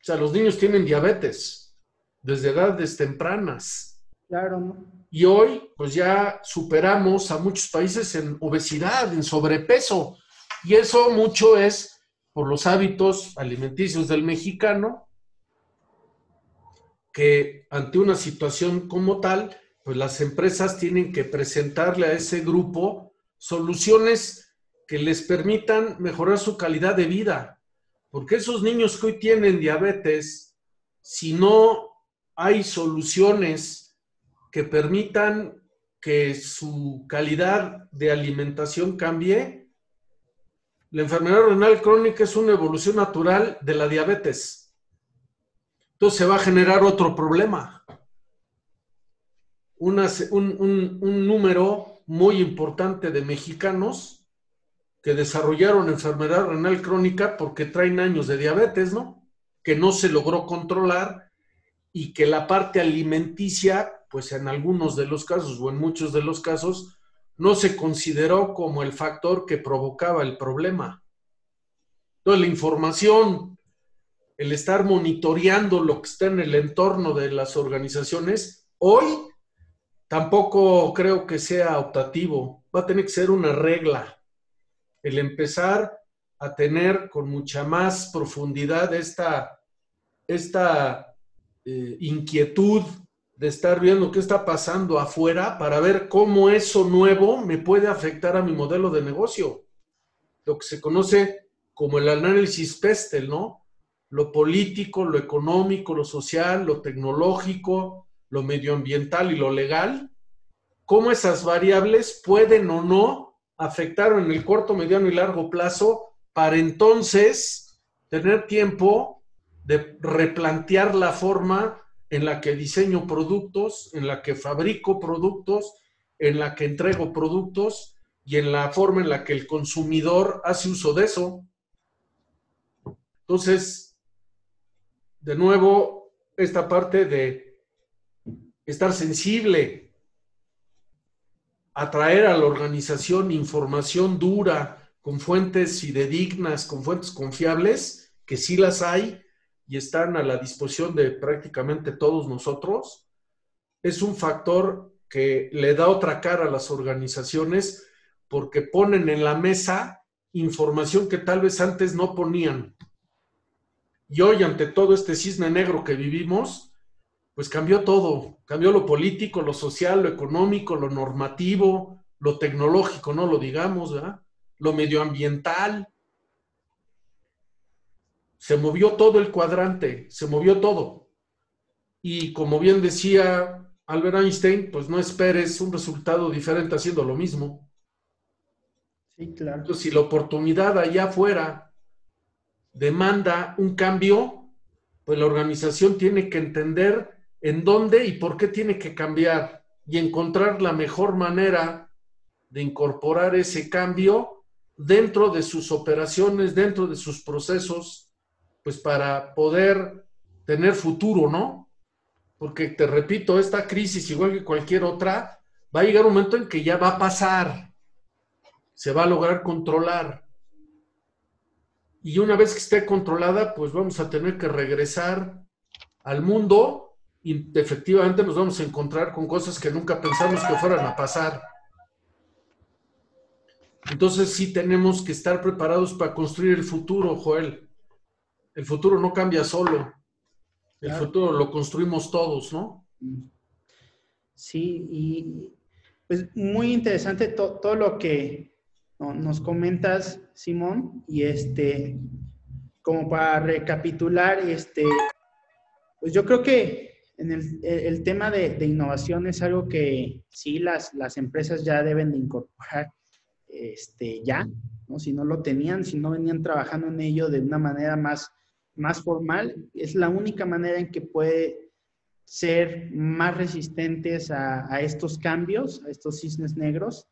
Speaker 1: O sea, los niños tienen diabetes desde edades tempranas.
Speaker 3: Claro, ¿no?
Speaker 1: Y hoy, pues ya superamos a muchos países en obesidad, en sobrepeso. Y eso mucho es por los hábitos alimenticios del mexicano, que ante una situación como tal, pues las empresas tienen que presentarle a ese grupo soluciones que les permitan mejorar su calidad de vida. Porque esos niños que hoy tienen diabetes, si no hay soluciones que permitan que su calidad de alimentación cambie, la enfermedad renal crónica es una evolución natural de la diabetes. Entonces se va a generar otro problema. Un, un número muy importante de mexicanos que desarrollaron enfermedad renal crónica porque traen años de diabetes, ¿no? Que no se logró controlar y que la parte alimenticia, pues en algunos de los casos o en muchos de los casos, no se consideró como el factor que provocaba el problema. Entonces, la información el estar monitoreando lo que está en el entorno de las organizaciones, hoy tampoco creo que sea optativo, va a tener que ser una regla. El empezar a tener con mucha más profundidad esta, esta eh, inquietud de estar viendo qué está pasando afuera para ver cómo eso nuevo me puede afectar a mi modelo de negocio. Lo que se conoce como el análisis PESTEL, ¿no? lo político, lo económico, lo social, lo tecnológico, lo medioambiental y lo legal, cómo esas variables pueden o no afectar en el corto, mediano y largo plazo para entonces tener tiempo de replantear la forma en la que diseño productos, en la que fabrico productos, en la que entrego productos y en la forma en la que el consumidor hace uso de eso. Entonces, de nuevo, esta parte de estar sensible, atraer a la organización información dura, con fuentes fidedignas, con fuentes confiables, que sí las hay y están a la disposición de prácticamente todos nosotros, es un factor que le da otra cara a las organizaciones porque ponen en la mesa información que tal vez antes no ponían. Y hoy, ante todo este cisne negro que vivimos, pues cambió todo. Cambió lo político, lo social, lo económico, lo normativo, lo tecnológico, no lo digamos, ¿verdad? Lo medioambiental. Se movió todo el cuadrante, se movió todo. Y como bien decía Albert Einstein, pues no esperes un resultado diferente haciendo lo mismo.
Speaker 3: Sí, claro.
Speaker 1: Entonces, si la oportunidad allá afuera demanda un cambio, pues la organización tiene que entender en dónde y por qué tiene que cambiar. y encontrar la mejor manera de incorporar ese cambio dentro de sus operaciones, dentro de sus procesos, pues para poder tener futuro, ¿no? Porque te repito, esta crisis, igual que cualquier otra, va a llegar un momento en que ya va a pasar, se va a lograr controlar. Y una vez que esté controlada, pues vamos a tener que regresar al mundo y efectivamente nos vamos a encontrar con cosas que nunca pensamos que fueran a pasar. Entonces sí tenemos que estar preparados para construir el futuro, Joel. El futuro no cambia solo. El futuro lo construimos todos, ¿no?
Speaker 3: Sí, y pues muy interesante todo lo que nos comentas, Simón, y este, como para recapitular, este, pues yo creo que en el, tema de, innovación es algo que sí las, empresas ya deben de incorporar este, ya, si no lo tenían, si no venían trabajando en ello de una manera más, formal, es la única manera en que puede ser más resistentes a, a estos cambios, a estos cisnes negros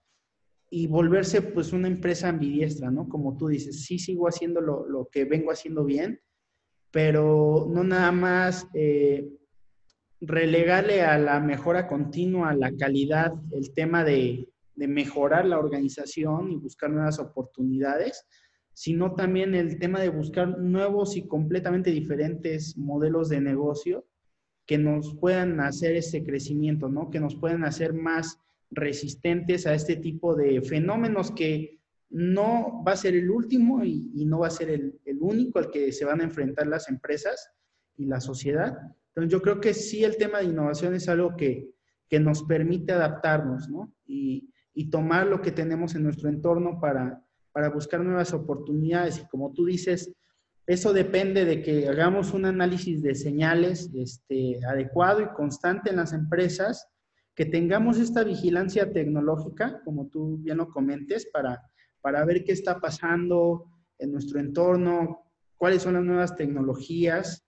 Speaker 3: y volverse pues una empresa ambidiestra, ¿no? Como tú dices, sí sigo haciendo lo, lo que vengo haciendo bien, pero no nada más eh, relegarle a la mejora continua, la calidad, el tema de, de mejorar la organización y buscar nuevas oportunidades, sino también el tema de buscar nuevos y completamente diferentes modelos de negocio que nos puedan hacer ese crecimiento, ¿no? Que nos puedan hacer más resistentes a este tipo de fenómenos que no va a ser el último y, no va a ser el, único al que se van a enfrentar las empresas y la sociedad. Entonces yo creo que sí el tema de innovación es algo que, que nos permite adaptarnos ¿no? y, y, tomar lo que tenemos en nuestro entorno para, para buscar nuevas oportunidades. Y como tú dices, eso depende de que hagamos un análisis de señales este, adecuado y constante en las empresas que tengamos esta vigilancia tecnológica, como tú bien lo comentes, para, para ver qué está pasando en nuestro entorno, cuáles son las nuevas tecnologías,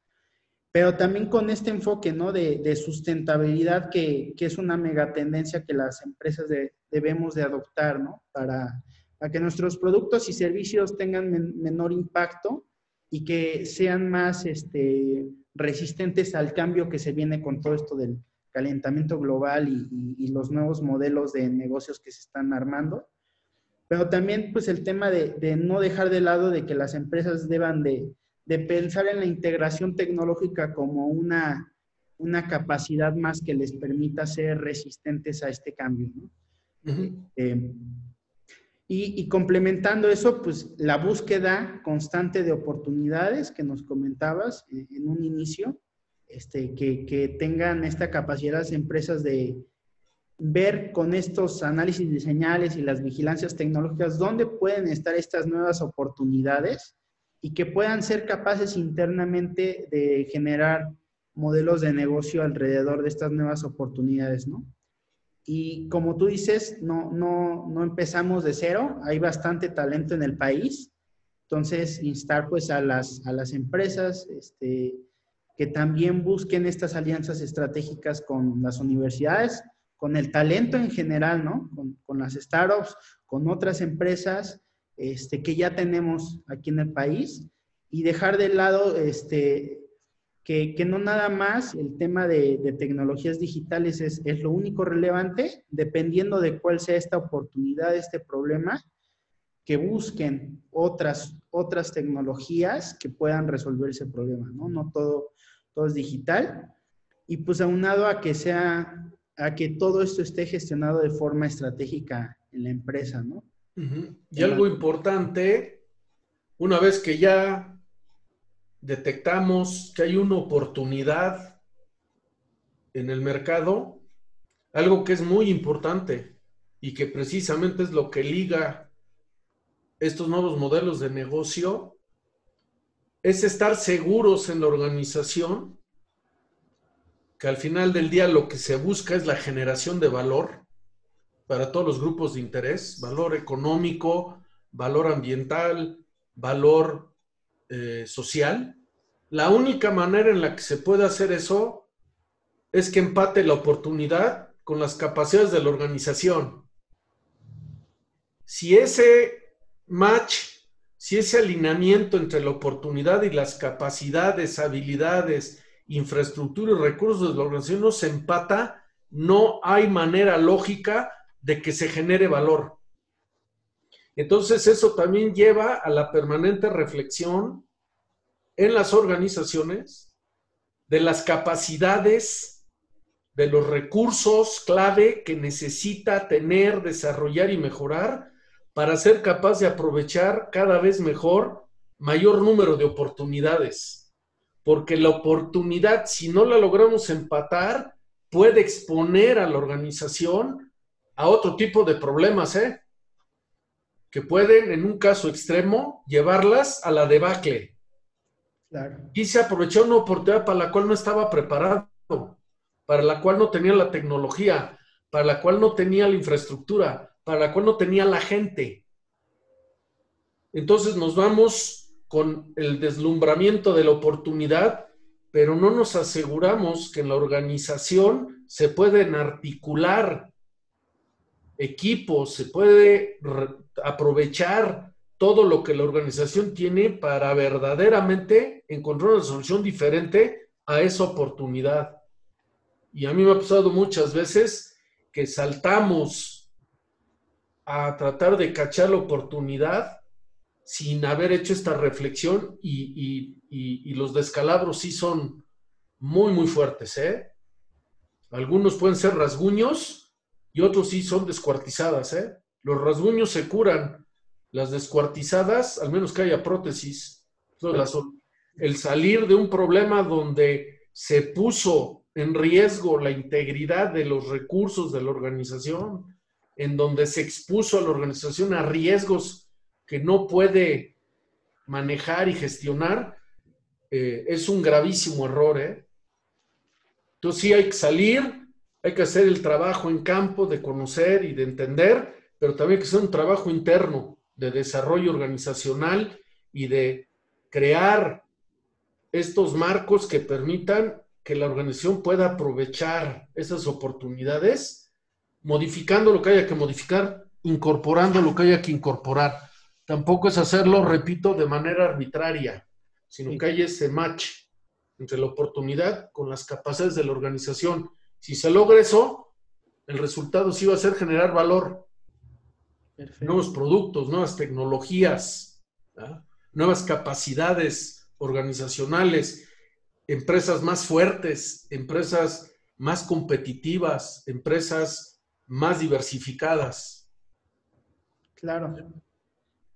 Speaker 3: pero también con este enfoque ¿no? de, sustentabilidad que, que, es una megatendencia que las empresas debemos de adoptar ¿no? para, para, que nuestros productos y servicios tengan menor impacto y que sean más este, resistentes al cambio que se viene con todo esto del, calentamiento global y, los nuevos modelos de negocios que se están armando. Pero también pues el tema de, no dejar de lado de que las empresas deban de, pensar en la integración tecnológica como una, una capacidad más que les permita ser resistentes a este cambio. Eh, y, y, complementando eso, pues la búsqueda constante de oportunidades que nos comentabas en un inicio, este, que, tengan esta capacidad las empresas de ver con estos análisis de señales y las vigilancias tecnológicas dónde pueden estar estas nuevas oportunidades y que puedan ser capaces internamente de generar modelos de negocio alrededor de estas nuevas oportunidades, ¿no? Y como tú dices, no, no, no empezamos de cero, hay bastante talento en el país, entonces instar pues a las, a las empresas, este, que también busquen estas alianzas estratégicas con las universidades, con el talento en general, ¿no? Con, las startups, con otras empresas este, que ya tenemos aquí en el país y dejar de lado este, que, no nada más el tema de, tecnologías digitales es, es, lo único relevante, dependiendo de cuál sea esta oportunidad, este problema, que busquen otras, otras tecnologías que puedan resolver ese problema, ¿no? No todo todo es digital, y pues aunado a que sea, a que todo esto esté gestionado de forma estratégica en la empresa, ¿no?
Speaker 1: Y algo importante, una vez que ya detectamos que hay una oportunidad en el mercado, algo que es muy importante y que precisamente es lo que liga estos nuevos modelos de negocio es estar seguros en la organización, que al final del día lo que se busca es la generación de valor para todos los grupos de interés, valor económico, valor ambiental, valor eh, social. La única manera en la que se puede hacer eso es que empate la oportunidad con las capacidades de la organización. Si ese match, si ese alineamiento entre la oportunidad y las capacidades, habilidades, infraestructura y recursos de la organización no se empata, no hay manera lógica de que se genere valor. Entonces eso también lleva a la permanente reflexión en las organizaciones de las capacidades, de los recursos clave que necesita tener, desarrollar y mejorar para ser capaz de aprovechar cada vez mejor mayor número de oportunidades. Porque la oportunidad, si no la logramos empatar, puede exponer a la organización a otro tipo de problemas, ¿eh? que pueden, en un caso extremo, llevarlas a la debacle. Y se aprovechó una oportunidad para la cual no estaba preparado, para la cual no tenía la tecnología, para la cual no tenía la infraestructura, para la cual no tenía la gente. Entonces nos vamos con el deslumbramiento de la oportunidad, pero no nos aseguramos que en la organización se pueden articular equipos, se puede aprovechar todo lo que la organización tiene para verdaderamente encontrar una solución diferente a esa oportunidad. Y a mí me ha pasado muchas veces que saltamos a tratar de cachar la oportunidad sin haber hecho esta reflexión y, y los descalabros sí son muy, muy fuertes. ¿eh? Algunos pueden ser rasguños, y otros sí son descuartizadas. ¿eh? Los rasguños se curan, las descuartizadas, al menos que haya prótesis. El salir de un problema donde se puso en riesgo la integridad de los recursos de la organización, en donde se expuso a la organización a riesgos que no puede manejar y gestionar, eh, es un gravísimo error. ¿eh? Entonces sí hay que salir, hay que hacer el trabajo en campo de conocer y de entender, pero también hay que hacer un trabajo interno de desarrollo organizacional y de crear estos marcos que permitan que la organización pueda aprovechar esas oportunidades, modificando lo que haya que modificar, incorporando lo que haya que incorporar. Tampoco es hacerlo, repito, de manera arbitraria, sino que haya ese match entre la oportunidad con las capacidades de la organización si se logra eso, el resultado sí va a ser generar valor. Nuevos productos, nuevas tecnologías, nuevas capacidades organizacionales, empresas más fuertes, empresas más competitivas, empresas más diversificadas.
Speaker 3: Claro.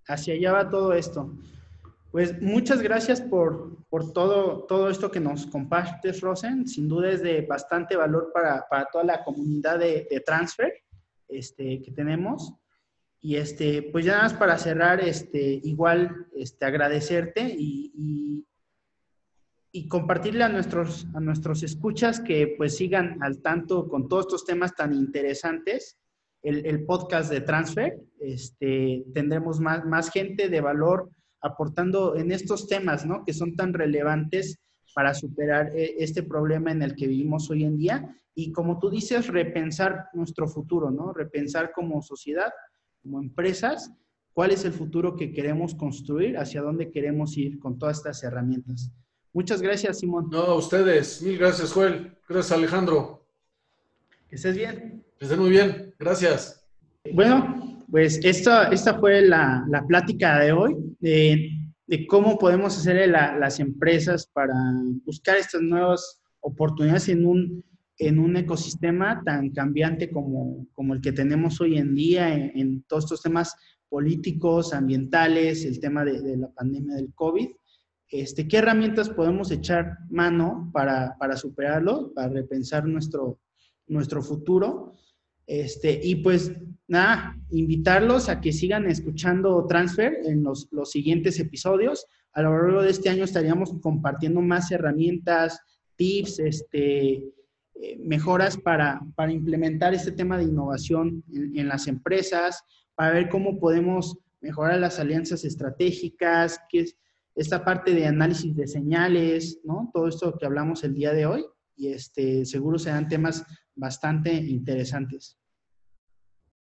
Speaker 3: Hacia allá va todo esto. Pues muchas gracias por, todo, todo esto que nos compartes, Rosen. Sin duda es de bastante valor para, toda la comunidad de, transfer este, que tenemos. Y este, pues ya más para cerrar, este, igual este, agradecerte y, y, compartirle a nuestros, a nuestros escuchas que pues sigan al tanto con todos estos temas tan interesantes. El, el podcast de Transfer, este, tendremos más, más gente de valor aportando en estos temas, ¿no? Que son tan relevantes para superar eh, este problema en el que vivimos hoy en día y como tú dices, repensar nuestro futuro, ¿no? Repensar como sociedad, como empresas, cuál es el futuro que queremos construir, hacia dónde queremos ir con todas estas herramientas. Muchas gracias, Simón.
Speaker 1: No, a ustedes. Mil gracias, Joel. Gracias, Alejandro.
Speaker 3: Que estés bien.
Speaker 1: Que estén muy bien. Gracias.
Speaker 3: Bueno, pues esta, esta fue la, la plática de hoy, de, cómo podemos hacer las empresas para buscar estas nuevas oportunidades en un, en un ecosistema tan cambiante como, como el que tenemos hoy en día, en, todos estos temas políticos, ambientales, el tema de, de, la pandemia del COVID. Este, ¿Qué herramientas podemos echar mano para, para superarlo, para repensar nuestro, nuestro futuro? Este, y pues nada, invitarlos a que sigan escuchando Transfer en los, los, siguientes episodios. A lo largo de este año estaríamos compartiendo más herramientas, tips, este, eh, mejoras para, para, implementar este tema de innovación en, en, las empresas, para ver cómo podemos mejorar las alianzas estratégicas, que es esta parte de análisis de señales, ¿no? Todo esto que hablamos el día de hoy y este, seguro serán temas bastante interesantes.